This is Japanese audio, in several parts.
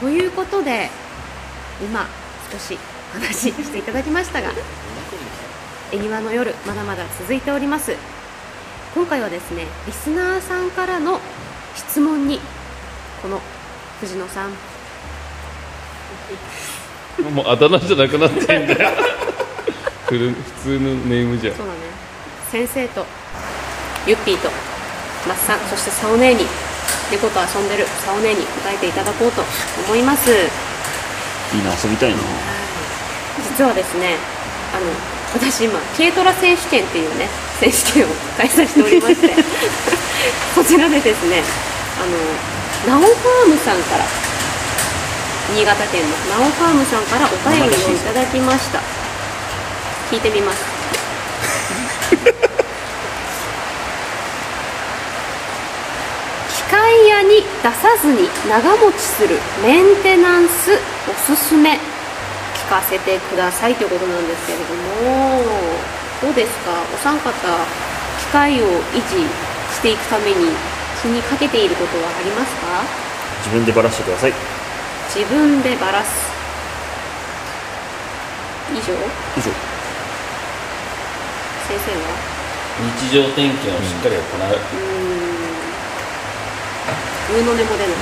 ということで今少し話していただきましたが恵庭の夜まだまだ続いております。今回はですねリスナーさんからの質問にこの藤野さん。もうあだ名じゃなくなってんだよ。普通のネームじゃ。そうだね。先生とユッピーとマッサンそしてサオネーに猫と遊んでるサオネーに答えていただこうと思います。いいな遊びたいな。実はですねあの私今軽トラ選手権っていうね選手権を開催しておりまして こちらでですねあのナオファームさんから新潟県のナオファームさんからお便りをいただきました。聞いてみます 機械屋に出さずに長持ちするメンテナンスおすすめ。聞かせてくださいということなんですけれどもどうですか？お三方機械を維持していくために気にかけていることはありますか？自分でバラしてください。自分でバラす。以上？以上。先生は？日常点検をしっかり行う、うーん上の根も出ない、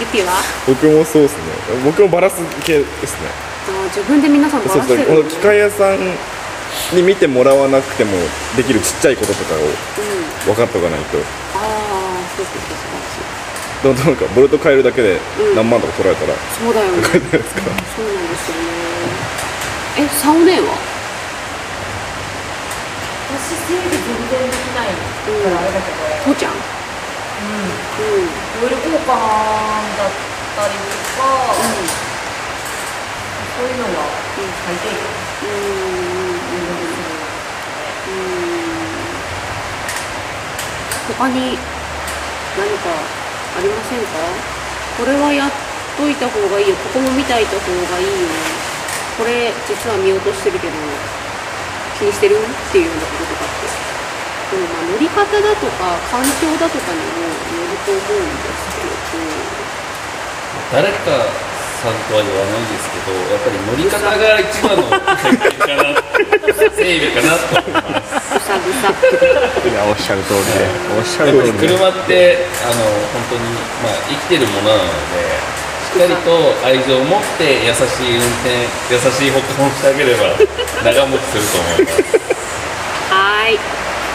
ゆぴは？僕もそうですね。僕もバラす系ですね。あー自分で皆さんバそうラせるそう。この機械屋さんに見てもらわなくてもできるちっちゃいこととかをうん。分かっとかないと。ああそうそうそうどんどんなんかボルト変えるだけでうん。何万とか取られたらそうそうだよね。そうなんですよね。えサオネは？私整理全然できないからあれだけど、父ちゃん？うん、うんオイル交換だったりとか、そういうのは最低限うん。うん。他に何かありませんか？これはやっといた方がいいよ。ここも見ておいた方がいいよこれ実は見落としてるけど気にしてる？っていうようなことでもまあ乗り方だとか環境だとかにもよると思うんですけど誰かさんとは言わないですけどやっぱり乗り方が一番の整備かなと思いますぐさぐさいやおっしゃる通りで。おっしゃる通りで。車ってあの本当に、まあ、生きてるものなのでしっかりと愛情を持って優しい運転優しい保管をしてあげれば長持ちすると思います、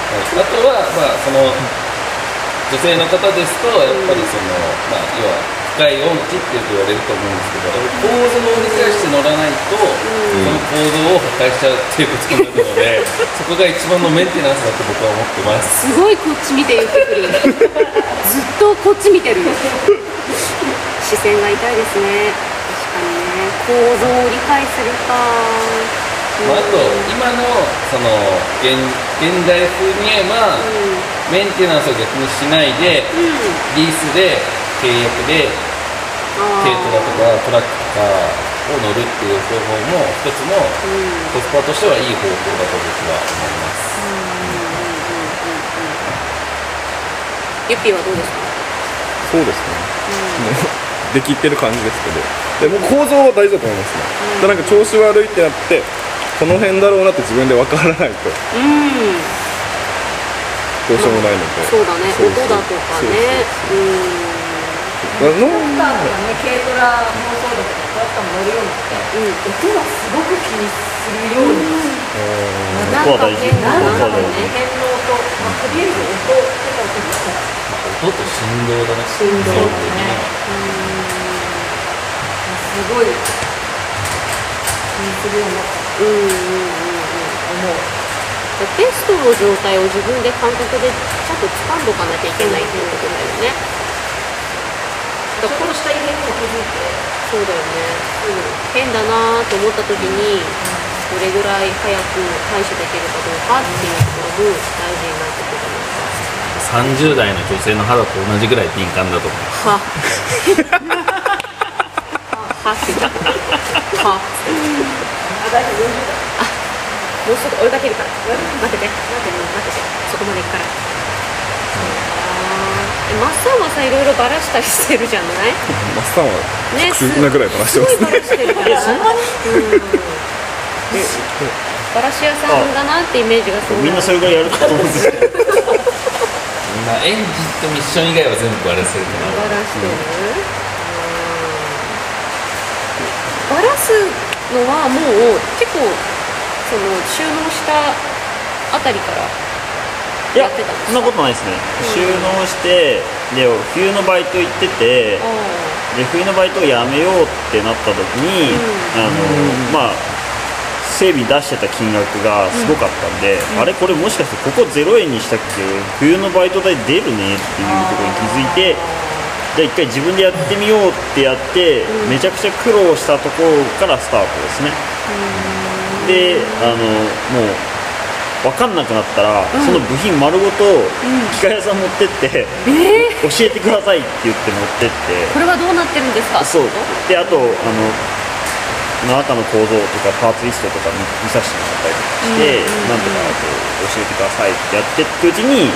あとは、まあ、その女性の方ですとやっぱりその、まあ、要は深い音痴ってよく言われると思うんですけど構造を理解して乗らないと、その構造を破壊しちゃうっていうことになるのでそこが一番のメンテナンスだと僕は思ってます。すごいこっち見て言ってくる。ずっとこっち見てる視線が痛いですね。確かにね。構造を理解するか。まあ、あと今のその現現代風に言えば、メンテナンスを逆にしないでうん、うん、リースで契約で軽トラとかトラックとかを乗るっていう方法も一つのうん。コスパとしてはいい方法だと僕は思います。ゆっぴーはどうですか？そうですね。もう できってる感じですけど。でも構造は大事だと思いますね、だからなんか調子悪いってなってこの辺だろうなって自分で分からないと。うん。どうしようもないので、そうだね。音だとかね。そうんあのモーターとかね軽トラもそうだけどトラックも乗るようになってうん音はすごく気にするようになって。音は大事。なんかね事。変の音、まあ、とりあえず音ってか音と振動だね振動だね。基本的にはすごい。気にするようになったうんうんうんうん思うベストの状態を自分で感覚でちゃんと掴んどかなきゃいけないっていうことだよねちょっとした異変にも気づいてそうだよね、うん変だなと思った時にどれぐらい早く対処できるかどうかっていうところも大事になってくると思います30代の女性の肌と同じぐらい敏感だと思いますははって言ったは大丈夫40代もうすぐ追いかけるから。待ってて。待ってて待ってて。そこまで行くから。えマッサンんはさいろいろバラしたりしてるじゃない？マッサンはね特殊なぐらいバラしてますすごいバラしてるからそん。なに、うん、バラシ屋さんだなってイメージがすごいみんなそれぐらいやると思うんですけどまあエンジンとミッション以外は全部バラせるかなバラしてる、バラすのはもう結構その収納したあたりからいややってたんですそんなことないですね。収納してで冬のバイト行っててあで冬のバイトをやめようってなった時に、あのまあ整備出してた金額がすごかったんで、あれこれもしかしてここ0円にしたっけ？冬のバイト代出るねっていうところに気づいてじゃあ一回自分でやってみようってやって、めちゃくちゃ苦労したところからスタートですね、であのもう分かんなくなったら、その部品丸ごと機械屋さん持ってって、教えてくださいって言って持ってって。これはどうなってるんですか？そう。であとあの中の構造とかパーツリストとか見見させてもらったりとかして、なんとかこう教えてくださいってやっていくうちに、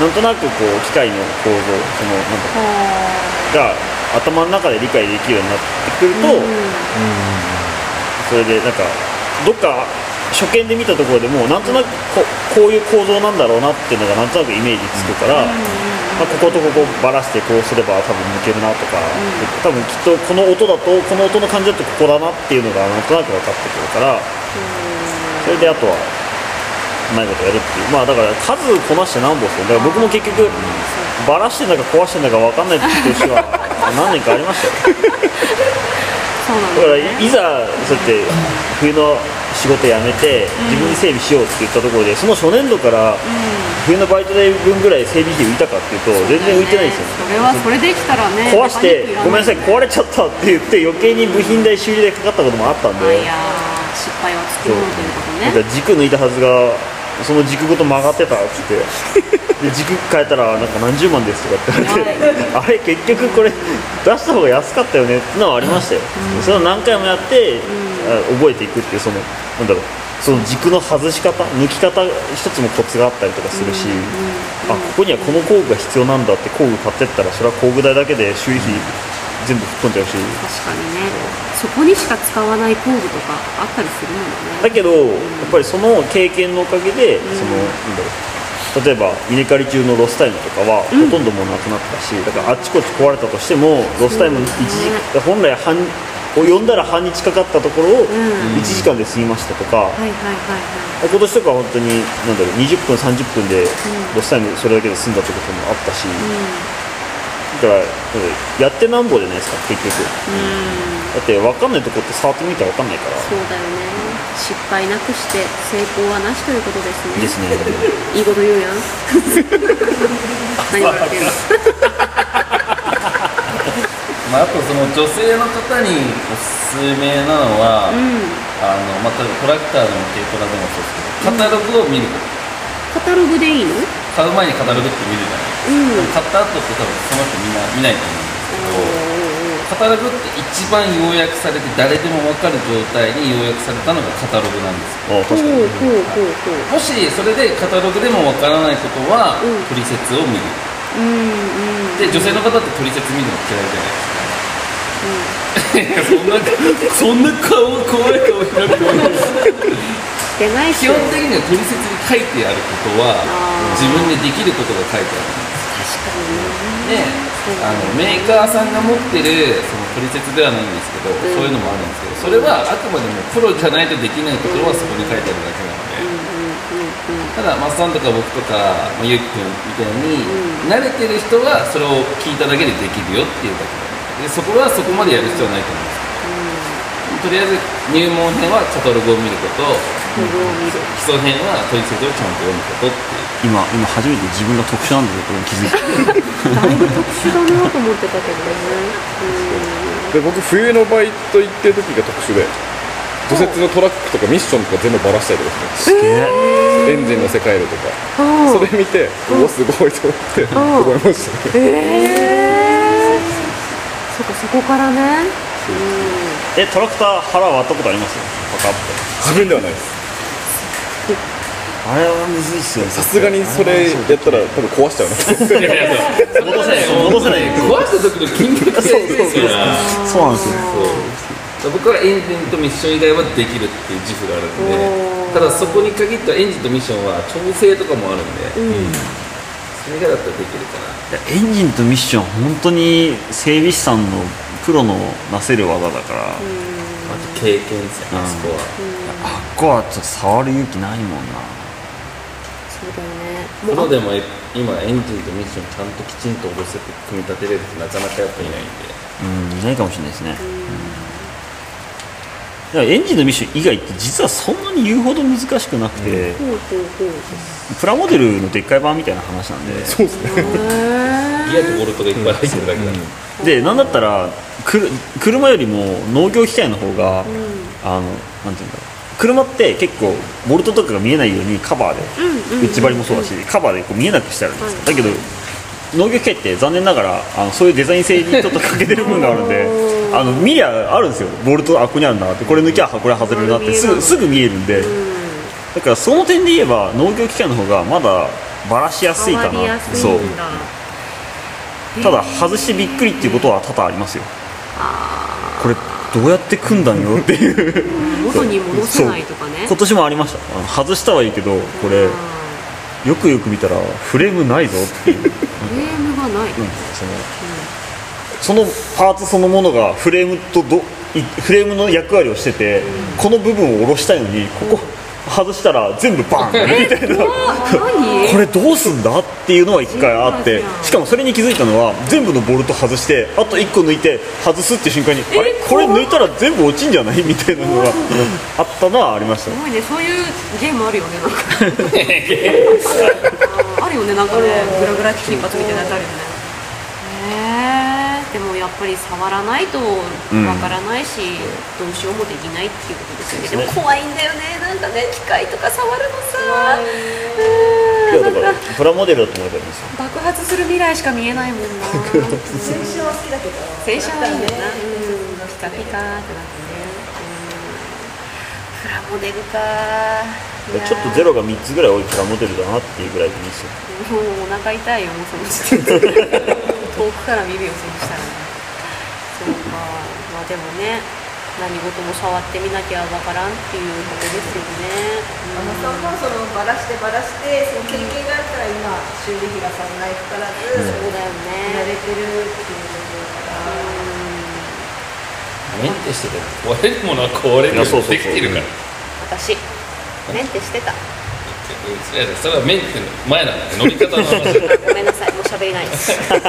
なんとなくこう機械の構造そのなんとはかが頭の中で理解できるようになってくると、それでなんかどっか初見で見たところでもなんとなくここういう構造なんだろうなっていうのがなんとなくイメージつくから、まあ、こことここバラしてこうすれば多分抜けるなとか、多分きっとこの音だとこの音の感じだとここだなっていうのがなんとなく分かってくるからそれであとはうまいことやるっていう。まあだから数こなして何本ですよ。だから僕も結局バラしてんだか壊してんだか分かんない年は 何年かありましたよ。だからいざそうやって冬の仕事辞めて自分で整備しようって言ったところでその初年度から冬のバイト代分ぐらい整備費浮いたかっていうと全然浮いてないんですよそれはそれできたらね壊して「ごめんなさいい壊れちゃった」って言って余計に部品代修理代かかったこともあったんで。いやー失敗はつきものということね軸抜いたはずがその軸ごと曲がってたっつって。で軸変えたらなんか何十万ですとかって言われて。あれ結局これ出した方が安かったよねってのはありましたよ、それを何回もやって、あ覚えていくっていうそのなんだろう。その軸の外し方抜き方一つもコツがあったりとかするし、あここにはこの工具が必要なんだって工具買ってったらそれは工具代だけで修理費全部吹っ飛んじゃうし。確かにねそこにしか使わない工具とかあったりするもんねだけどやっぱりその経験のおかげで、そのなんだろう。例えば稲刈り中のロスタイムとかはほとんどもうなくなったし、だからあっちこっち壊れたとしてもロスタイム1時間、本来半を呼んだら半日かかったところを1時間で済みましたとか、今年とかは本当になんだろう20分30分でロスタイムそれだけで済んだってこともあったし、だからやってなんぼじゃないですか結局、だって分かんないとこって触ってみたら分かんないから。そうだよね。失敗なくして成功はなしということですね。ですね。いいこと言うやん。何笑ってんのまあ、あとその女性の方におすすめなのは、あのまあ、例えばトラクターでも軽トラでもそうですけどカタログを見ること。カタログでいいの？買う前にカタログって見るじゃないですか、買った後って多分その人みんな見ないと思うんですけど、カタログって一番要約されて誰でも分かる状態に要約されたのがカタログなんです。よあ確かに。もしそれでカタログでも分からないことは、うん。取説を見る。うんうん。で女性の方って取説見るの嫌いじゃないですか。そんな そんな顔怖い顔しなくてもい。い基本的には取説に書いてあることは自分でできることが書いてあるね。であのメーカーさんが持ってるその取説ではないんですけど、ん。そういうのもあるんですけどそれはあくまでもプロじゃないとできないところはそこに書いてあるだけなので、ただマッサンとか僕とか、まあ、ゆうきくんみたいに、慣れてる人はそれを聞いただけでできるよっていうだけなのでそこはそこまでやる必要はないと思うんですけど、とりあえず入門編はカタログを見ることログを見る基礎編は取説をちゃんと読むことって今今初めて自分が特殊なんだということに気づいた。だいぶ特殊だなと思ってたけどね。で僕冬のバイト行ってる時が特殊で除雪のトラックとかミッションとか全部バラしたりとかしてすげえエンジンの世界でとか。うん。それ見ておおすごいと思って思いましたね。ええそっかそこからね。えトラクター腹割ったことあります？パカって。自分ではないですあれはむずいっすよねさすがにそれやったら多分壊しちゃうないやいやそう戻せない戻せない壊した時の筋力がいいですからそうなんですよ。そう。僕はエンジンとミッション以外はできるっていう自負があるんでただそこに限ってはエンジンとミッションは調整とかもあるんで、それがだったらできるかな。エンジンとミッション本当に整備士さんのプロのなせる技だから、あと経験ですよね、うん。そこは、あっこはちょっと触る勇気ないもんなそうだよね。プロでも今エンジンとミッションちゃんときちんと下ろせて組み立てれるってなかなかやっぱいないんで。うんいないかもしれないですね、だからエンジンとミッション以外って実はそんなに言うほど難しくなくて、ほうほうほうプラモデルのでっかい版みたいな話なんで。そうですね。ギアとボルトがいっぱい入ってるだけだ、でなんだったらくる車よりも農業機械の方が、あのなんていうんだろう車って結構ボルトとかが見えないようにカバーで、内張りもそうだし、カバーでこう見えなくしてあるんですよ、だけど農業機械って残念ながらあのそういうデザイン性にちょっと欠けてる部分があるんであの見りゃあるんですよ。ボルトあここにあるなって。これ抜きゃこれ外れるなってすぐすぐ見えるんで、だからその点で言えば農業機械の方がまだバラしやすいかな。そう。ただ外してびっくりっていうことは多々ありますよ。あこれどうやって組んだんよっていう。ー元に戻せないとかね。今年もありました。あの外したはいいけどこれよくよく見たらフレームないぞっていう、うんフレームがない、そのそのパーツそのものがフレームとどいフレームの役割をしてて、この部分を下ろしたいのにここ外したら全部バーンみたいな。何？これどうすんだっていうのは1回あってしかもそれに気づいたのは全部のボルト外してあと1個抜いて外すっていう瞬間にあれ？これ抜いたら全部落ちんじゃない？みたいなのがあったのはありました。すごいねそういうゲームあるよねなんか。あるよねなんかねグラグラ金髪みたいなやつあるよね。へえでもやっぱり触らないとわからないし、どうしようもできないっていうことですよね。でも怖いんだよね。なんかね機械とか触るのさ。い。やだからプラモデルだと思えばいいんですよ。爆発する未来しか見えないもんな。洗車は好きだけど洗車はいいんだよな、ねうん、ピカピカってなってね、うん、プラモデルかいやーちょっとゼロが3つぐらい多いプラモデルだなっていうぐらいでいいですよ。もうお腹痛いよもうその時点で 遠くから見るよそしたらね。そうか。まあでもね何事も触ってみなきゃわからんっていうことですよね、あのさんもそのバラしてバラしてその経験があるから今修理費がそんなにかからず、うん。そうだよ慣れね。てるっていうことだから、メンテしてて壊 れるものは壊れるよう。にできてるから。私。メンテしてたいやそれはメンテの前なん。だよ乗り方の話ごめん。なさいもう喋れないですもう喋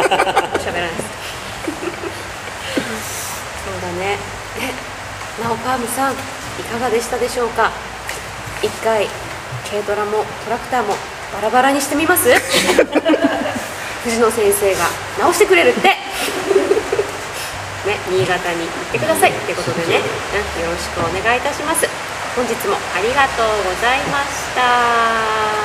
らないですそうだねえ直川美さん。いかがでしたでしょうか一回軽トラもトラクターもバラバラにしてみます藤野先生が直してくれるってね新潟に行ってくださいってことでね、うん、よろしくお願いいたします本日もありがとうございました。